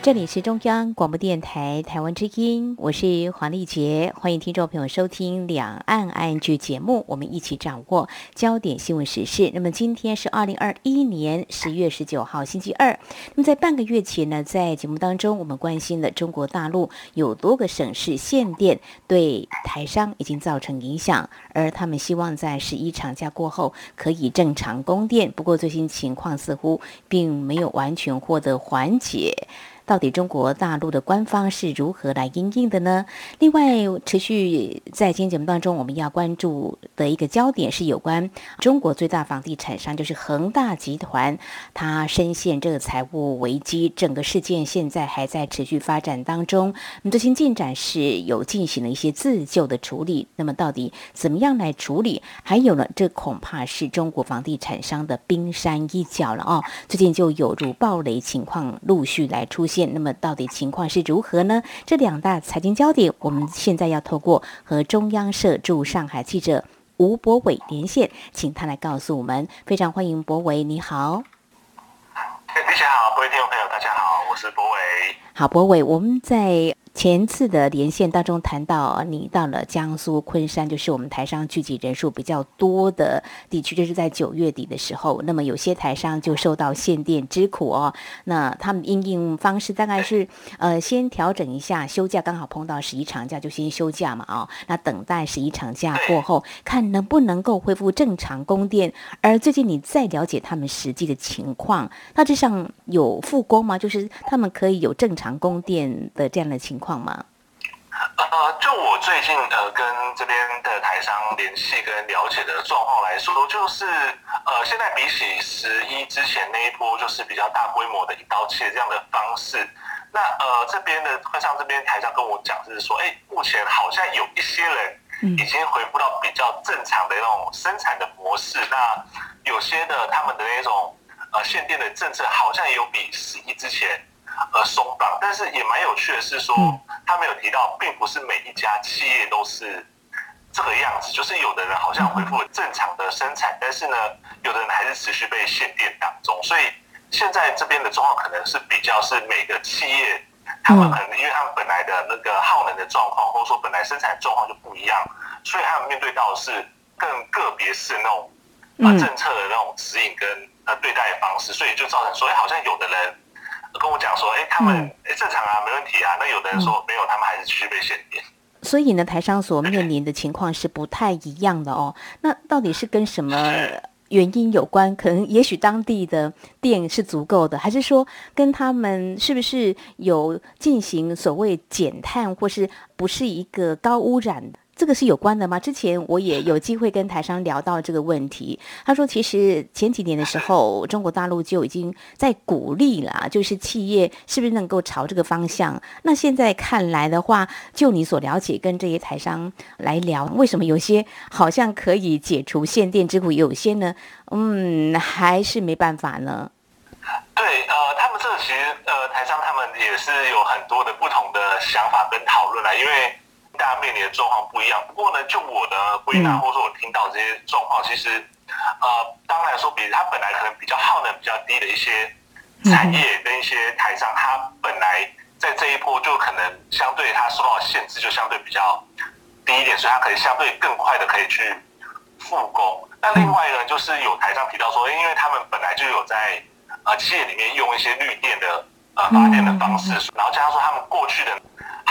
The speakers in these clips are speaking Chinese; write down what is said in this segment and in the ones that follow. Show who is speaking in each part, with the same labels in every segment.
Speaker 1: 这里是中央广播电台台湾之音，我是黄丽杰，欢迎听众朋友收听《两岸 ING》节目，我们一起掌握焦点新闻时事。那么今天是二零二一年十月十九号星期二。那么在半个月前呢，在节目当中，我们关心了中国大陆有多个省市限电对台商已经造成影响，而他们希望在十一长假过后可以正常供电。不过最新情况似乎并没有完全获得缓解。到底中国大陆的官方是如何来应应的呢？另外，持续在今天节目当中，我们要关注的一个焦点是有关中国最大房地产商，就是恒大集团，它深陷这个财务危机，整个事件现在还在持续发展当中。那么最新进展是有进行了一些自救的处理。那么到底怎么样来处理？还有呢，这恐怕是中国房地产商的冰山一角了哦。最近就有如暴雷情况陆续来出现。那么到底情况是如何呢？这两大财经焦点，我们现在要透过和中央社驻上海记者吴博伟连线，请他来告诉我们。非常欢迎博伟，你好。
Speaker 2: 大家好，各位听众朋友，大家好，我是博伟。
Speaker 1: 好，博伟，我们在。前次的连线当中谈到，你到了江苏昆山，就是我们台商聚集人数比较多的地区，就是在九月底的时候。那么有些台商就受到限电之苦哦。那他们应应方式大概是，呃，先调整一下休假，刚好碰到十一长假就先休假嘛哦。那等待十一长假过后，看能不能够恢复正常供电。而最近你再了解他们实际的情况，大致上有复工吗？就是他们可以有正常供电的这样的情况。吗？
Speaker 2: 呃，就我最近呃跟这边的台商联系跟了解的状况来说，就是呃现在比起十一之前那一波，就是比较大规模的一刀切这样的方式。那呃这边的会上这边台商跟我讲，就是说，哎，目前好像有一些人已经回复到比较正常的那种生产的模式。那有些的他们的那种呃限电的政策，好像也有比十一之前。呃，松绑，但是也蛮有趣的是说，他没有提到，并不是每一家企业都是这个样子，就是有的人好像恢复正常的生产，但是呢，有的人还是持续被限电当中，所以现在这边的状况可能是比较是每个企业，他们可能因为他们本来的那个耗能的状况，或者说本来生产状况就不一样，所以他们面对到的是更个别式那种呃政策的那种指引跟呃对待的方式，所以就造成说，哎，好像有的人。跟我讲说，哎，他们哎正常啊，没问题啊。那有的人说没有，他们还是继续被限电。
Speaker 1: 所以呢，台商所面临的情况是不太一样的哦。那到底是跟什么原因有关？可能也许当地的电是足够的，还是说跟他们是不是有进行所谓减碳，或是不是一个高污染？这个是有关的吗？之前我也有机会跟台商聊到这个问题。他说，其实前几年的时候，中国大陆就已经在鼓励了，就是企业是不是能够朝这个方向。那现在看来的话，就你所了解，跟这些台商来聊，为什么有些好像可以解除限电之苦，有些呢，嗯，还是没办法呢？
Speaker 2: 对，呃，他们这其实，呃，台商他们也是有很多的不同的想法跟讨论啦，因为。大家面临的状况不一样，不过呢，就我的归纳或者说我听到这些状况，其实，呃，当然说，比他本来可能比较耗能比较低的一些产业跟一些台商，他本来在这一波就可能相对他受到限制就相对比较低一点，所以他可以相对更快的可以去复工。那另外一个就是有台商提到说，因为他们本来就有在呃企业里面用一些绿电的呃发电的方式，然后加上说他们过去的。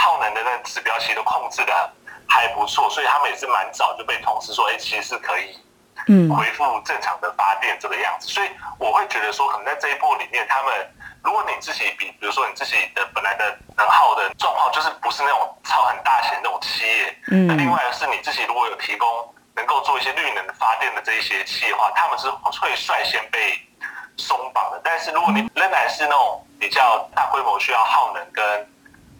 Speaker 2: 耗能的那指标其实都控制的还不错，所以他们也是蛮早就被通知说，哎，其实是可以，嗯，恢复正常的发电这个样子。所以我会觉得说，可能在这一波里面，他们如果你自己比，比如说你自己的本来的能耗的状况，就是不是那种超很大型那种企业，嗯，那另外是你自己如果有提供能够做一些绿能发电的这一些企业的话，他们是会率先被松绑的。但是如果你仍然是那种比较大规模需要耗能跟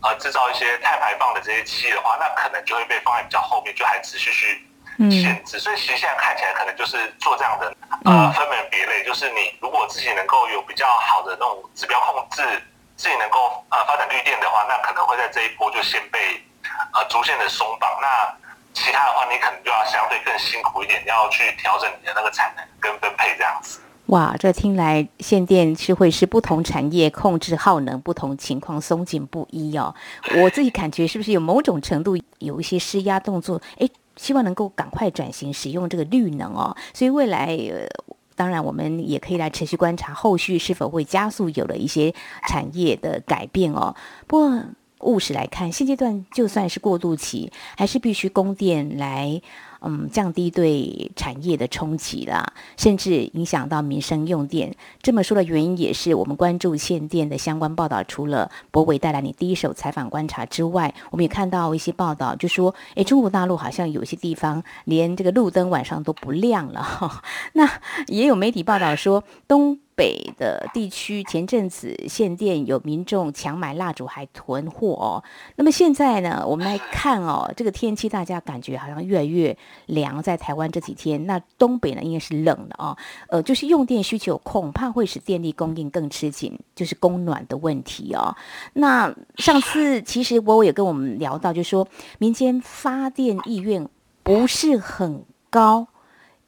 Speaker 2: 呃，制造一些碳排放的这些企业的话，那可能就会被放在比较后面，就还持续去限制。所以其实现在看起来，可能就是做这样的呃分门别类，就是你如果自己能够有比较好的那种指标控制自己能够呃发展绿电的话，那可能会在这一波就先被呃逐渐的松绑。那其他的话，你可能就要相对更辛苦一点，要去调整你的那个产能跟分配这样子。
Speaker 1: 哇，这听来限电是会是不同产业控制耗能不同情况松紧不一哦。我自己感觉是不是有某种程度有一些施压动作？哎，希望能够赶快转型使用这个绿能哦。所以未来，当然我们也可以来持续观察后续是否会加速有了一些产业的改变哦。不过务实来看，现阶段就算是过渡期，还是必须供电来。嗯，降低对产业的冲击啦，甚至影响到民生用电。这么说的原因也是我们关注限电的相关报道。除了博伟带来你第一手采访观察之外，我们也看到一些报道，就说，诶，中国大陆好像有些地方连这个路灯晚上都不亮了。那也有媒体报道说，东。北的地区前阵子限电，有民众强买蜡烛还囤货哦。那么现在呢，我们来看哦，这个天气大家感觉好像越来越凉，在台湾这几天，那东北呢应该是冷的哦。呃，就是用电需求恐怕会使电力供应更吃紧，就是供暖的问题哦。那上次其实我也跟我们聊到，就说民间发电意愿不是很高。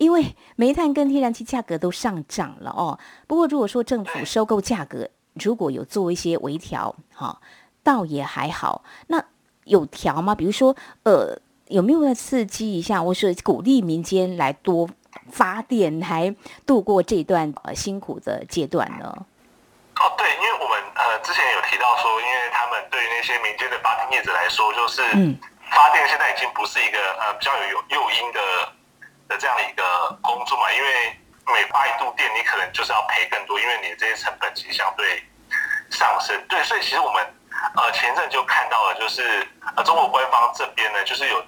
Speaker 1: 因为煤炭跟天然气价格都上涨了哦。不过如果说政府收购价格如果有做一些微调，哈，倒也还好。那有调吗？比如说，呃，有没有要刺激一下，或是鼓励民间来多发电，来度过这段呃辛苦的阶段呢？
Speaker 2: 哦，对，因为我们呃之前有提到说，因为他们对于那些民间的发电业者来说，就是嗯，发电现在已经不是一个呃比较有诱因的。的这样的一个工作嘛，因为每发一度电，你可能就是要赔更多，因为你的这些成本其实相对上升。对，所以其实我们呃前阵就看到了，就是呃中国官方这边呢，就是有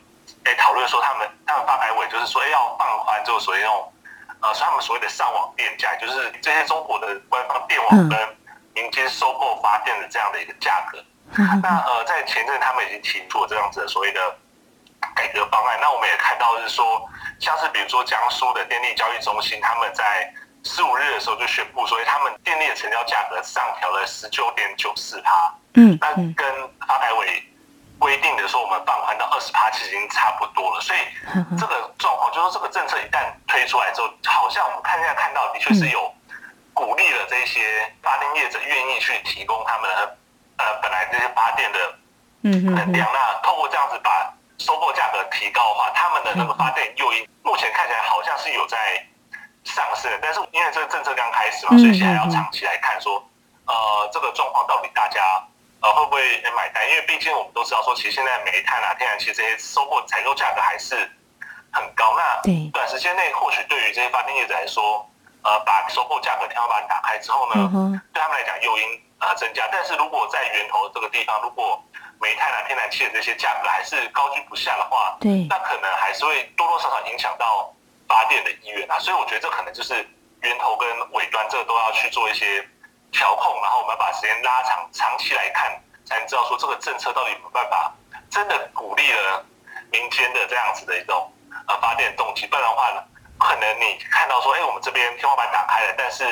Speaker 2: 诶讨论说他们他们发改委就是说要放宽这个所谓那种呃他们所谓的上网电价，就是这些中国的官方电网跟民间收购发电的这样的一个价格。那呃在前阵他们已经提出了这样子的所谓的改革方案，那我们也看到是说。像是比如说江苏的电力交易中心，他们在十五日的时候就宣布，所以他们电力的成交价格上调了十九点九四帕。嗯，那跟发改委规定的说我们放宽到二十帕，其实已经差不多了。所以这个状况，就是说这个政策一旦推出来之后，好像我们看现在看到的确是有鼓励了这些发电业者愿意去提供他们的呃本来这些发电的嗯能量，那透过这样子把。收购价格提高的话，他们的那个发电诱因目前看起来好像是有在上升，但是因为这个政策刚开始嘛，所以现在要长期来看，说呃这个状况到底大家呃会不会买单？因为毕竟我们都知道说，其实现在煤炭啊、天然气这些收购采购价格还是很高。那短时间内或许对于这些发电业者来说，呃把收购价格天花板打开之后呢，对他们来讲诱因呃增加。但是如果在源头这个地方，如果煤炭啊、天然气的这些价格还是高居不下的话，
Speaker 1: 对，
Speaker 2: 那可能还是会多多少少影响到发电的意愿啊。所以我觉得这可能就是源头跟尾端这个都要去做一些调控，然后我们要把时间拉长，长期来看，才能知道说这个政策到底有没有办法真的鼓励了民间的这样子的一种呃发电动机。不然的话呢，可能你看到说，哎，我们这边天花板打开了，但是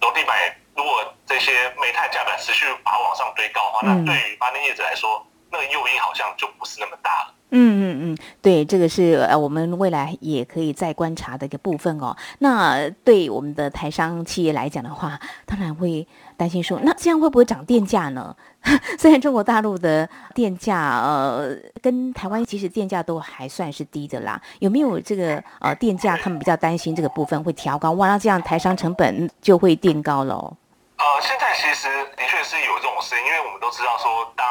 Speaker 2: 楼地板如果这些煤炭价格持续把往上堆高的话，那对于发电业者来说，那个诱因好像就不是那么大了。嗯嗯
Speaker 1: 嗯，对，这个是呃我们未来也可以再观察的一个部分哦。那对我们的台商企业来讲的话，当然会担心说，那这样会不会涨电价呢？虽然中国大陆的电价呃跟台湾其实电价都还算是低的啦，有没有这个呃电价他们比较担心这个部分会调高？哇，那这样台商成本就会垫高喽。
Speaker 2: 呃，现在其实的确是有这种事，因为我们都知道说当。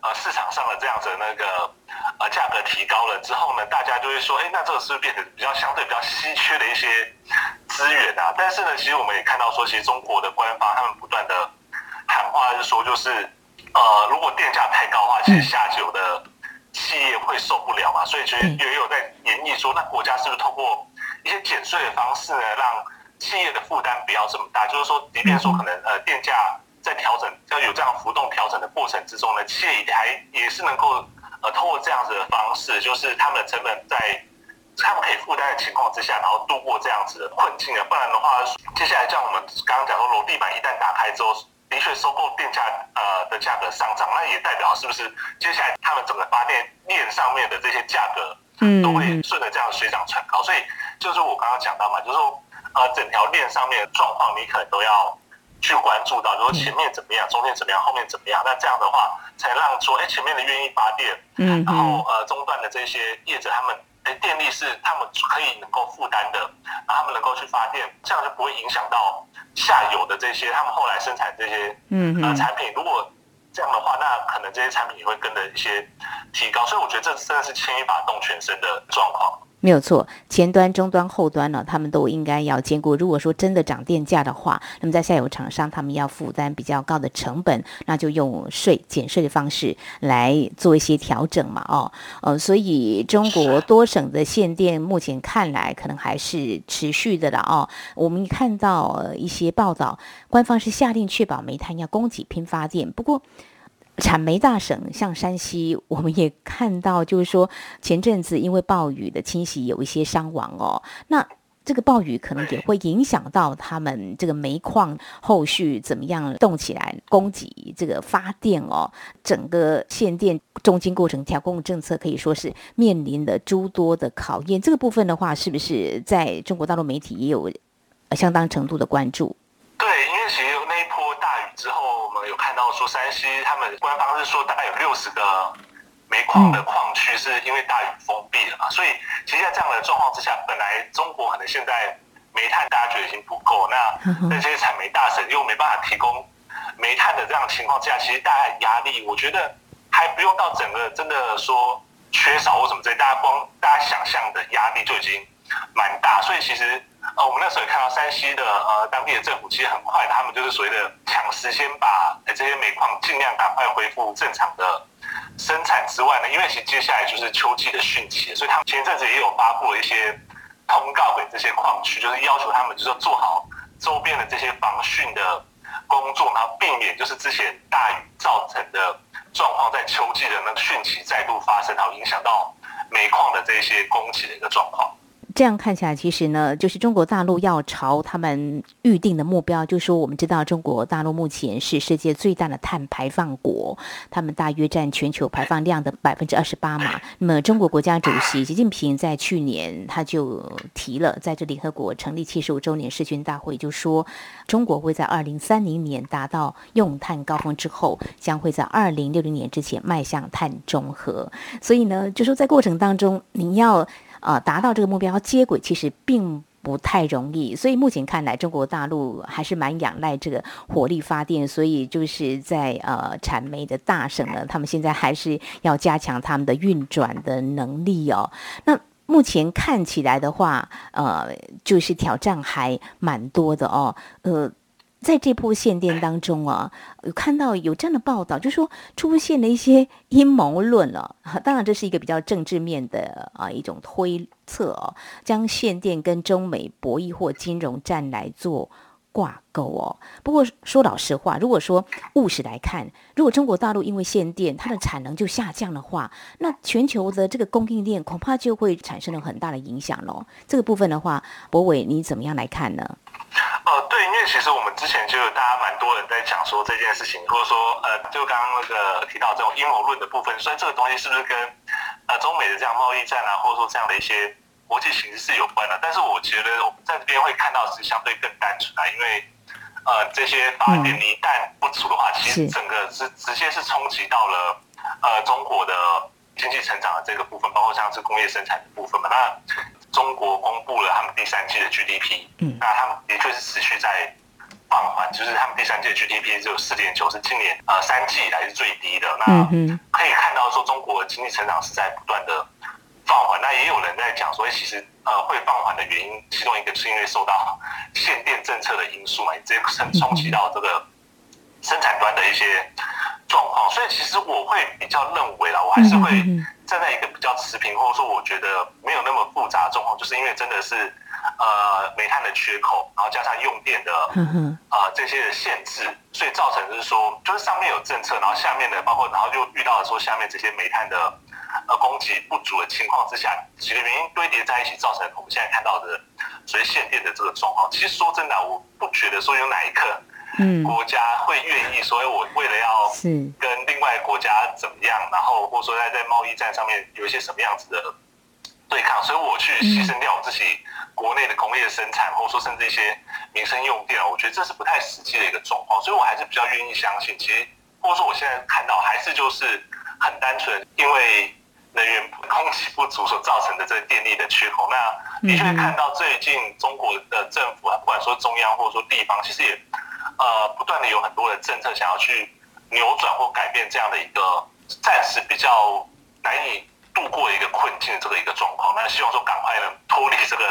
Speaker 2: 呃，市场上的这样子那个呃价格提高了之后呢，大家就会说，哎，那这个是不是变得比较相对比较稀缺的一些资源啊？但是呢，其实我们也看到说，其实中国的官方他们不断的喊话是说，就是呃，如果电价太高的话，其实下游的企业会受不了嘛。所以其实也有在演绎说，那国家是不是通过一些减税的方式呢，让企业的负担不要这么大？就是说，即便说可能呃电价。在调整要有这样浮动调整的过程之中呢，企业还也是能够呃通过这样子的方式，就是他们的成本在他们可以负担的情况之下，然后度过这样子的困境啊。不然的话，接下来像我们刚刚讲说，楼地板一旦打开之后，的的确收购电价呃的价格上涨，那也代表是不是接下来他们整个发电链上面的这些价格，嗯，都会顺着这样水涨船高。所以就是我刚刚讲到嘛，就是说呃整条链上面的状况，你可能都要去关注到，如说前面怎么样，中间怎么样，后面怎么样，那这样的话才让说哎前面的愿意发电，嗯，然后呃中段的这些业者他们。电力是他们可以能够负担的，他们能够去发电，这样就不会影响到下游的这些他们后来生产这些嗯呃产品。如果这样的话，那可能这些产品也会跟着一些提高。所以我觉得这真的是牵一发动全身的状况。
Speaker 1: 没有错，前端、中端、后端呢，他们都应该要兼顾。如果说真的涨电价的话，那么在下游厂商他们要负担比较高的成本，那就用税减税的方式来做一些调整嘛。哦，呃，所以中国多省的限电目前看来可能还是持续的了。哦，我们看到一些报道，官方是下令确保煤炭要供给拼发电，不过。产煤大省像山西，我们也看到，就是说前阵子因为暴雨的侵袭，有一些伤亡哦。那这个暴雨可能也会影响到他们这个煤矿后续怎么样动起来，供给这个发电哦。整个限电中间过程调控政策可以说是面临了诸多的考验。这个部分的话，是不是在中国大陆媒体也有相当程度的关注？
Speaker 2: 对，因为其实那一波。看到说山西他们官方是说大概有六十个煤矿的矿区是因为大雨封闭了嘛，所以其实在这样的状况之下，本来中国可能现在煤炭大家觉得已经不够，那那些产煤大省又没办法提供煤炭的这样情况之下，其实大家压力我觉得还不用到整个真的说缺少或什么之类，大家光大家想象的压力就已经蛮大，所以其实。呃，我们那时候也看到山西的呃当地的政府，其实很快，他们就是所谓的抢时间把这些煤矿尽量赶快恢复正常的生产之外呢，因为其实接下来就是秋季的汛期，所以他们前阵子也有发布了一些通告给这些矿区，就是要求他们就是做好周边的这些防汛的工作，然后避免就是之前大雨造成的状况在秋季的那个汛期再度发生，然后影响到煤矿的这些供给的一个状况。
Speaker 1: 这样看起来，其实呢，就是中国大陆要朝他们预定的目标，就说，我们知道中国大陆目前是世界最大的碳排放国，他们大约占全球排放量的百分之二十八嘛。那么，中国国家主席习近平在去年他就提了，在这联合国成立七十五周年视讯大会，就说中国会在二零三零年达到用碳高峰之后，将会在二零六零年之前迈向碳中和。所以呢，就说在过程当中，你要。啊，达到这个目标接轨其实并不太容易，所以目前看来，中国大陆还是蛮仰赖这个火力发电，所以就是在呃产煤的大省呢，他们现在还是要加强他们的运转的能力哦。那目前看起来的话，呃，就是挑战还蛮多的哦，呃。在这波限电当中啊，有看到有这样的报道，就说出现了一些阴谋论了。当然，这是一个比较政治面的啊一种推测哦，将限电跟中美博弈或金融战来做挂钩哦。不过说老实话，如果说务实来看，如果中国大陆因为限电，它的产能就下降的话，那全球的这个供应链恐怕就会产生了很大的影响喽。这个部分的话，博伟你怎么样来看呢？
Speaker 2: 呃，对，因为其实我们之前就有大家蛮多人在讲说这件事情，或者说呃，就刚刚那个提到这种阴谋论的部分，所以这个东西是不是跟呃中美的这样贸易战啊，或者说这样的一些国际形势是有关的？但是我觉得我们在这边会看到是相对更单纯啊，因为呃这些发电一旦不足的话，其实整个是直接是冲击到了呃中国的经济成长的这个部分，包括像是工业生产的部分嘛，那。中国公布了他们第三季的 GDP，嗯，那他们的确是持续在放缓，就是他们第三季的 GDP 只有四点九，是今年呃三季以来是最低的。那可以看到说，中国经济成长是在不断的放缓。那也有人在讲说，其实呃会放缓的原因，其中一个是因为受到限电政策的因素嘛，直接冲冲击到这个生产端的一些状况。所以其实我会比较认为啦，我还是会。站在一个比较持平，或者说我觉得没有那么复杂的状况，就是因为真的是呃煤炭的缺口，然后加上用电的呃这些的限制，所以造成就是说，就是上面有政策，然后下面的包括然后就遇到了说下面这些煤炭的呃供给不足的情况之下，几个原因堆叠在一起，造成我们现在看到的所以限电的这个状况。其实说真的，我不觉得说有哪一刻国家会愿意，所以我为了要跟另外国家怎么样，然后或者说在在贸易战上面有一些什么样子的对抗，所以我去牺牲掉我自己国内的工业生产，或者说甚至一些民生用电，我觉得这是不太实际的一个状况，所以我还是比较愿意相信，其实或者说我现在看到还是就是很单纯，因为。能源供给不足所造成的这个电力的缺口，那的确看到最近中国的政府啊，不管说中央或者说地方，其实也呃不断的有很多的政策想要去扭转或改变这样的一个暂时比较难以度过一个困境的这个一个状况。那希望说赶快能脱离这个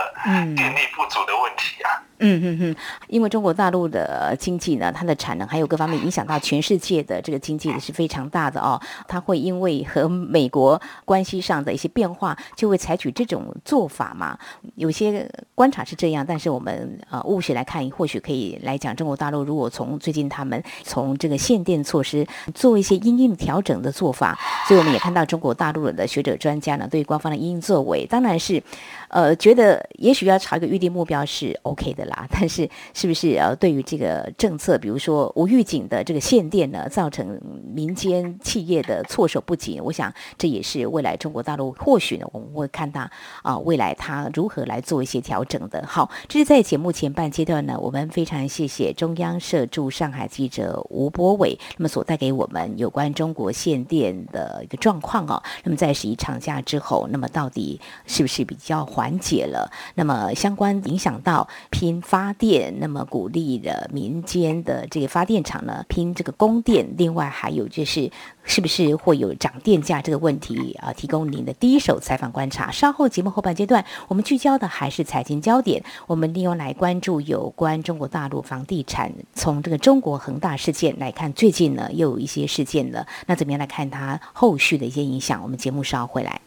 Speaker 2: 电力不足的问题啊。
Speaker 1: 嗯嗯嗯，因为中国大陆的经济呢，它的产能还有各方面影响到全世界的这个经济是非常大的哦。它会因为和美国关系上的一些变化，就会采取这种做法嘛。有些观察是这样，但是我们呃务实来看，或许可以来讲，中国大陆如果从最近他们从这个限电措施做一些因应调整的做法，所以我们也看到中国大陆的学者专家呢，对官方的应作为，当然是呃觉得也许要朝一个预定目标是 OK 的。啦，但是是不是呃，对于这个政策，比如说无预警的这个限电呢，造成民间企业的措手不及？我想这也是未来中国大陆或许呢，我们会看到啊，未来它如何来做一些调整的。好，这是在节目前半阶段呢，我们非常谢谢中央社驻上海记者吴博伟，那么所带给我们有关中国限电的一个状况哦。那么在十一长假之后，那么到底是不是比较缓解了？那么相关影响到拼。发电，那么鼓励的民间的这个发电厂呢，拼这个供电。另外还有就是，是不是会有涨电价这个问题啊？提供您的第一手采访观察。稍后节目后半阶段，我们聚焦的还是财经焦点。我们利用来关注有关中国大陆房地产，从这个中国恒大事件来看，最近呢又有一些事件了。那怎么样来看它后续的一些影响？我们节目稍后回来。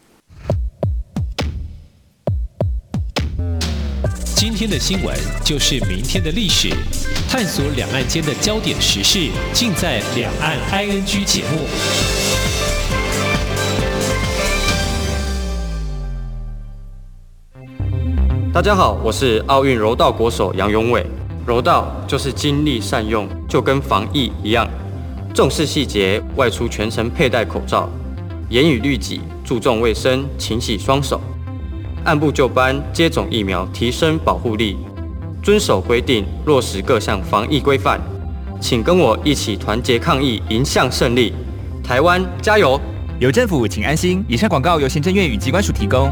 Speaker 3: 今天的新闻就是明天的历史，探索两岸间的焦点时事，尽在《两岸 ING》节目。
Speaker 4: 大家好，我是奥运柔道国手杨永伟。柔道就是精力善用，就跟防疫一样，重视细节，外出全程佩戴口罩，严以律己，注重卫生，勤洗双手。按部就班接种疫苗，提升保护力，遵守规定，落实各项防疫规范，请跟我一起团结抗疫，迎向胜利。台湾加油！
Speaker 5: 有政府，请安心。以上广告由行政院与机关署提供。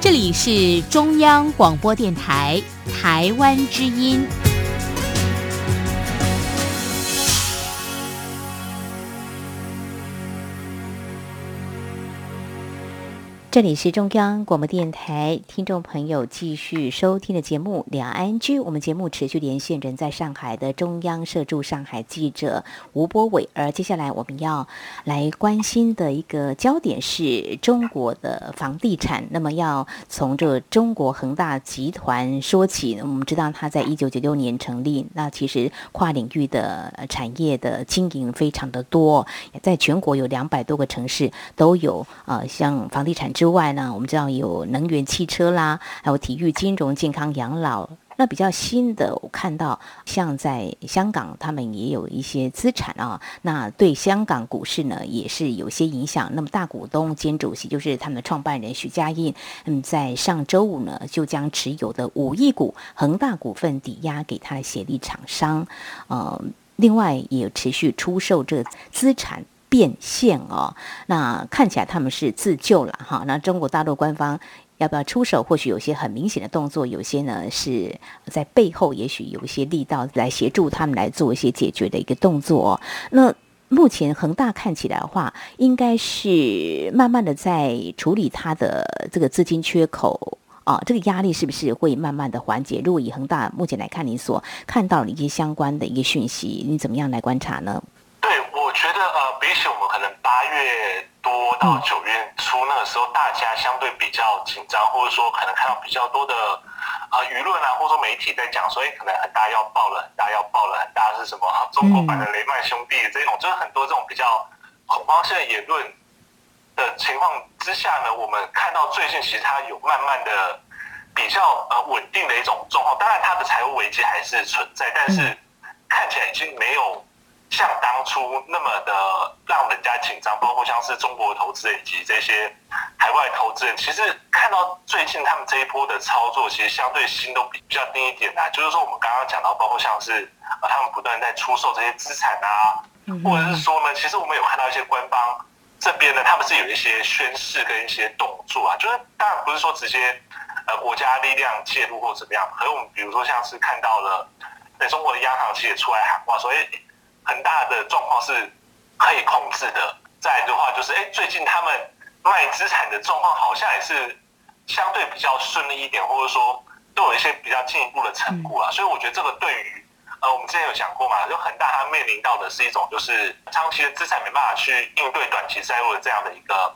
Speaker 1: 这里是中央广播电台台湾之音。这里是中央广播电台听众朋友继续收听的节目《两岸居》，我们节目持续连线人在上海的中央社驻上海记者吴波伟。而接下来我们要来关心的一个焦点是中国的房地产。那么要从这中国恒大集团说起。我们知道它在一九九六年成立，那其实跨领域的产业的经营非常的多，在全国有两百多个城市都有呃像房地产之之外呢，我们知道有能源、汽车啦，还有体育、金融、健康、养老。那比较新的，我看到像在香港，他们也有一些资产啊。那对香港股市呢，也是有些影响。那么大股东兼主席就是他们的创办人许家印，嗯，在上周五呢，就将持有的五亿股恒大股份抵押给他的协力厂商，呃，另外也持续出售这资产。变现哦，那看起来他们是自救了哈。那中国大陆官方要不要出手？或许有些很明显的动作，有些呢是在背后，也许有一些力道来协助他们来做一些解决的一个动作。那目前恒大看起来的话，应该是慢慢的在处理它的这个资金缺口啊，这个压力是不是会慢慢的缓解？如果以恒大目前来看，你所看到的一些相关的一个讯息，你怎么样来观察呢？
Speaker 2: 觉得呃，比起我们可能八月多到九月初那个时候，大家相对比较紧张，或者说可能看到比较多的啊舆论啊，或者说媒体在讲，所以可能很大要爆了，很大要爆了，很大是什么？中国版的雷曼兄弟这种，就是很多这种比较恐慌性的言论的情况之下呢，我们看到最近其实它有慢慢的比较呃稳定的一种状况。当然，它的财务危机还是存在，但是看起来已经没有像当初那么的让人家紧张。包括像是中国投资人以及这些海外投资人，其实看到最近他们这一波的操作，其实相对心都比比较低一点啊。就是说，我们刚刚讲到，包括像是呃他们不断在出售这些资产啊，或者是说呢，其实我们有看到一些官方。这边呢，他们是有一些宣誓跟一些动作啊，就是当然不是说直接呃国家力量介入或怎么样，可是我们比如说像是看到了，在中国的央行其实也出来喊话，说哎，很大的状况是可以控制的。再的话就是，哎，最近他们卖资产的状况好像也是相对比较顺利一点，或者说都有一些比较进一步的成果啊，所以我觉得这个对于。呃，我们之前有讲过嘛，就恒大它面临到的是一种就是长期的资产没办法去应对短期债务的这样的一个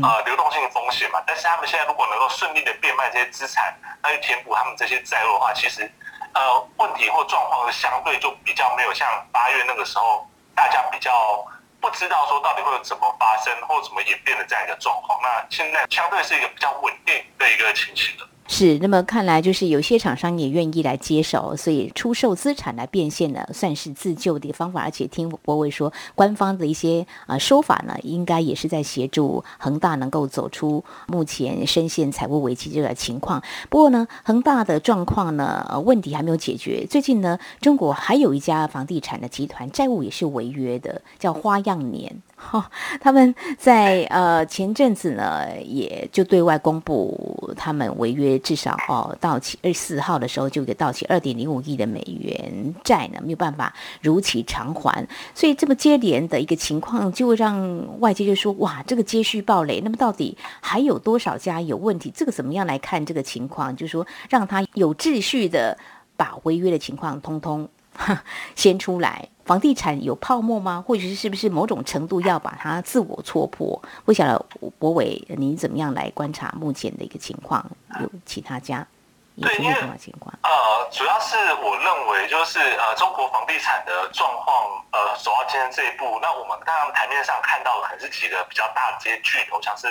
Speaker 2: 呃流动性风险嘛。但是他们现在如果能够顺利的变卖这些资产，那去填补他们这些债务的话，其实呃问题或状况相对就比较没有像八月那个时候大家比较不知道说到底会有怎么发生或怎么演变的这样一个状况。那现在相对是一个比较稳定的一个情形了。
Speaker 1: 是，那么看来就是有些厂商也愿意来接手，所以出售资产来变现呢，算是自救的方法。而且听博伟说，官方的一些啊说法呢，应该也是在协助恒大能够走出目前深陷财务危机这个情况。不过呢，恒大的状况呢，问题还没有解决。最近呢，中国还有一家房地产的集团债务也是违约的，叫花样年。哈，他们在呃前阵子呢，也就对外公布，他们违约至少哦到期二十四号的时候就给到期二点零五亿的美元债呢，没有办法如期偿还，所以这么接连的一个情况，就会让外界就说哇，这个接续暴雷，那么到底还有多少家有问题？这个怎么样来看这个情况？就是说让他有秩序的把违约的情况通通 先出来。房地产有泡沫吗？或者是是不是某种程度要把它自我戳破？不晓得博伟，你怎么样来观察目前的一个情况？有其他家有出现什么情况？
Speaker 2: 呃，主要是我认为就是呃，中国房地产的状况呃，走到今天这一步，那我们刚刚台面上看到的可能是几个比较大的这些巨头，像是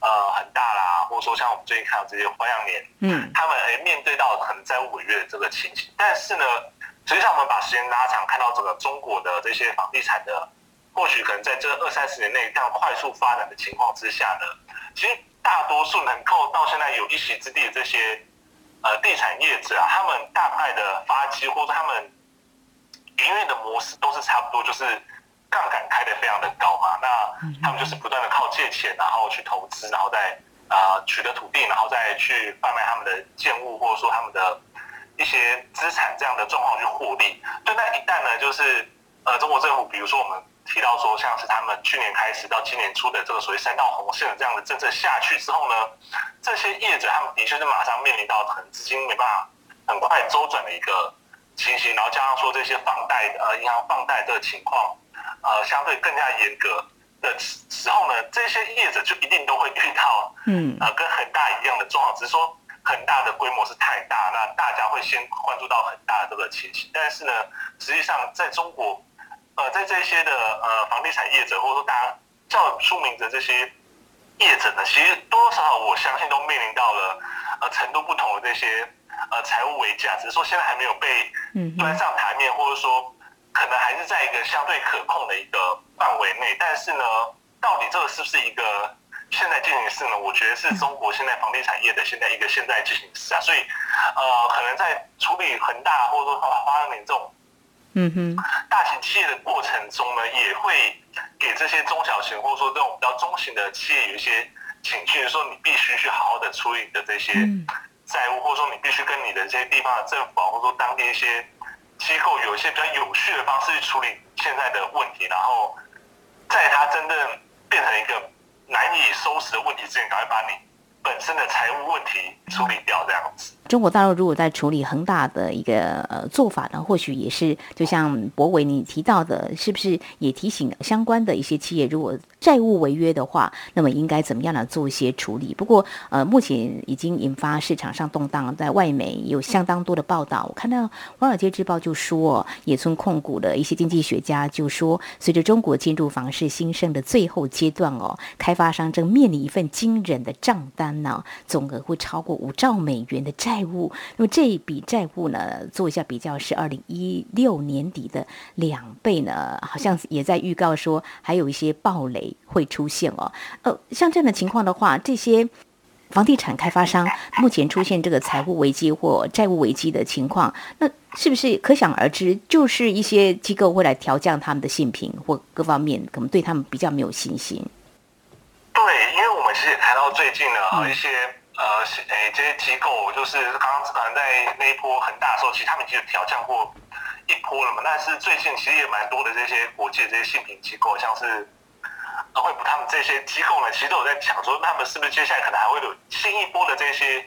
Speaker 2: 呃很大啦，或者说像我们最近看到这些花样年，嗯，他们诶面对到可能债务违约的这个情形，但是呢。实际上，我们把时间拉长，看到整个中国的这些房地产的，或许可能在这二三十年内这样快速发展的情况之下呢，其实大多数能够到现在有一席之地的这些呃地产业者啊，他们大概的发迹或者他们营运的模式都是差不多，就是杠杆开的非常的高嘛。那他们就是不断的靠借钱，然后去投资，然后再啊取得土地，然后再去贩卖他们的建物，或者说他们的。一些资产这样的状况去获利，对，那一旦呢，就是呃，中国政府，比如说我们提到说，像是他们去年开始到今年初的这个所谓三道红线的这样的政策下去之后呢，这些业者他们的确是马上面临到很资金没办法很快周转的一个情形，然后加上说这些放贷呃银行放贷这个情况呃相对更加严格的时候呢，这些业者就一定都会遇到嗯呃跟很大一样的状况，只是说。很大的规模是太大，那大家会先关注到很大的这个情形。但是呢，实际上在中国，呃，在这些的呃房地产业者或者说大家较出名的这些业者呢，其实多多少少我相信都面临到了呃程度不同的这些呃财务危机，只是说现在还没有被端上台面，或者说可能还是在一个相对可控的一个范围内。但是呢，到底这个是不是一个？现在进行式呢，我觉得是中国现在房地产业的现在一个现在进行式啊，所以呃，可能在处理恒大或者说花样年这种嗯哼大型企业的过程中呢，也会给这些中小型或者说这种比较中型的企业有一些警讯，说你必须去好好的处理你的这些债务，或者说你必须跟你的这些地方的政府啊，或者说当地一些机构有一些比较有序的方式去处理现在的问题，然后在它真正变成一个。难以收拾的问题之前，赶快把你本身的财务问题处理掉，这样子。
Speaker 1: 中国大陆如果在处理恒大的一个呃做法呢，或许也是就像博伟你提到的，是不是也提醒相关的一些企业，如果债务违约的话，那么应该怎么样来做一些处理？不过呃，目前已经引发市场上动荡，在外媒有相当多的报道。我看到《华尔街日报》就说，野村控股的一些经济学家就说，随着中国建筑房市兴盛的最后阶段哦，开发商正面临一份惊人的账单呢，总额会超过五兆美元的债务。那么这一笔债务呢，做一下比较是二零一六年底的两倍呢，好像也在预告说还有一些暴雷会出现哦。呃，像这样的情况的话，这些房地产开发商目前出现这个财务危机或债务危机的情况，那是不是可想而知，就是一些机构会来调降他们的信评或各方面，可能对他们比较没有信心？
Speaker 2: 对，因为我们其实也谈到最近的啊一些呃，诶这些机构，就是刚刚可能在那一波很大的时候，其实他们已经调降过一波了嘛。但是最近其实也蛮多的这些国际的这些信评机构，像是惠普他们这些机构呢，其实都有在讲说，他们是不是接下来可能还会有新一波的这些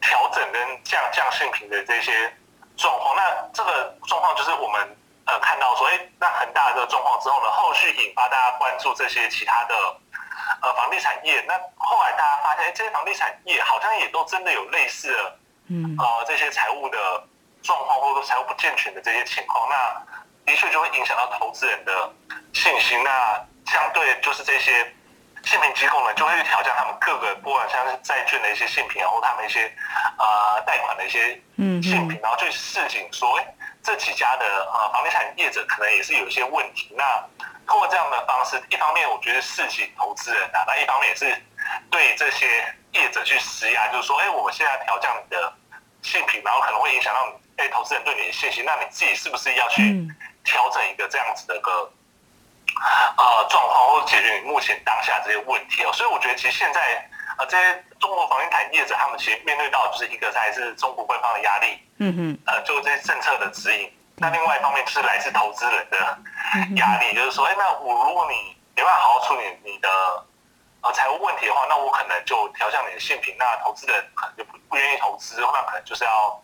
Speaker 2: 调整跟降降信评的这些状况。那这个状况就是我们呃看到说，哎，那很大的状况之后呢，后续引发大家关注这些其他的。呃，房地产业，那后来大家发现，哎这些房地产业好像也都真的有类似的，嗯，呃，这些财务的状况，或者说财务不健全的这些情况，那的确就会影响到投资人的信心。那相对就是这些信评机构呢，就会去调降他们各个，不管像是债券的一些信评，然后他们一些呃贷款的一些嗯信评，然后去示警说，哎，这几家的呃房地产业者可能也是有一些问题。那通过这样的方式，一方面我觉得刺激投资人啊，那一方面也是对这些业者去施压，就是说，哎，我们现在调降你的性品，然后可能会影响到你，哎，投资人对你的信心，那你自己是不是要去调整一个这样子的个呃状况，或者解决你目前当下这些问题哦？所以我觉得其实现在呃这些中国房地产业者，他们其实面对到就是一个还是中国官方的压力，嗯哼，呃，就这些政策的指引。那另外一方面就是来自投资人的压力，就是说，哎，那我如果你没办法好好处理你的呃财务问题的话，那我可能就调向你的性品，那投资人可能就不不愿意投资，那可能就是要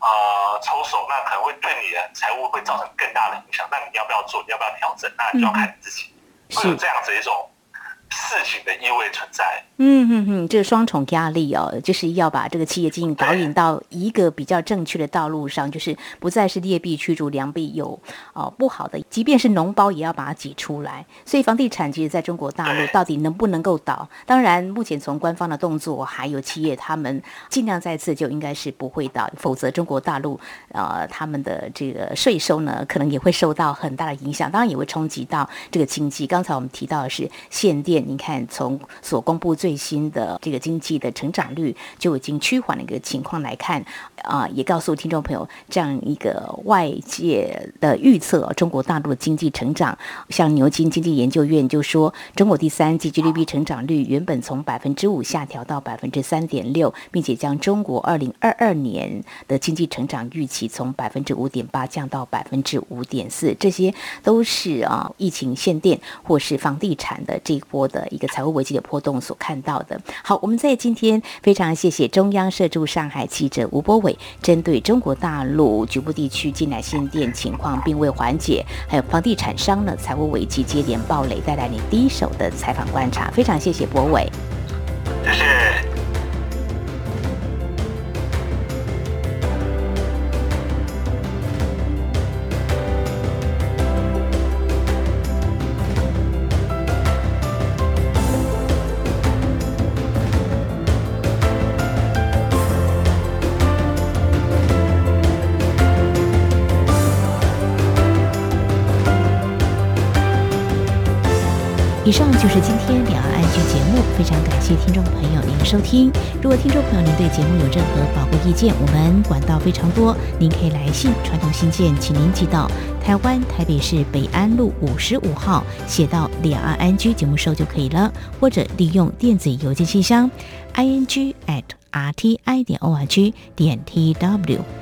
Speaker 2: 呃抽手，那可能会对你的财务会造成更大的影响。那你要不要做？你要不要调整？那你就要看你自己，会有这样子一种。事情的意味存在，嗯
Speaker 1: 嗯嗯，这个双重压力哦，就是要把这个企业经营导引到一个比较正确的道路上，就是不再是劣币驱逐良币，有哦不好的，即便是脓包也要把它挤出来。所以房地产其实在中国大陆到底能不能够倒？当然，目前从官方的动作还有企业他们尽量再次就应该是不会倒，否则中国大陆呃他们的这个税收呢可能也会受到很大的影响，当然也会冲击到这个经济。刚才我们提到的是限电。你看，从所公布最新的这个经济的成长率就已经趋缓的一个情况来看，啊，也告诉听众朋友这样一个外界的预测：中国大陆的经济成长，像牛津经济研究院就说，中国第三季 GDP 成长率原本从百分之五下调到百分之三点六，并且将中国二零二二年的经济成长预期从百分之五点八降到百分之五点四，这些都是啊，疫情限电或是房地产的这一波。的一个财务危机的波动所看到的。好，我们在今天非常谢谢中央社驻上海记者吴博伟，针对中国大陆局部地区进来限电情况并未缓解，还有房地产商呢财务危机接连暴雷，带来你第一手的采访观察。非常谢谢博伟，
Speaker 2: 谢谢。
Speaker 1: 就是今天两岸安居节目，非常感谢听众朋友您收听。如果听众朋友您对节目有任何宝贵意见，我们管道非常多，您可以来信传统信件，请您寄到台湾台北市北安路五十五号，写到两岸安居节目收就可以了，或者利用电子邮件信箱 i n g at r t i 点 o r g 点 t w。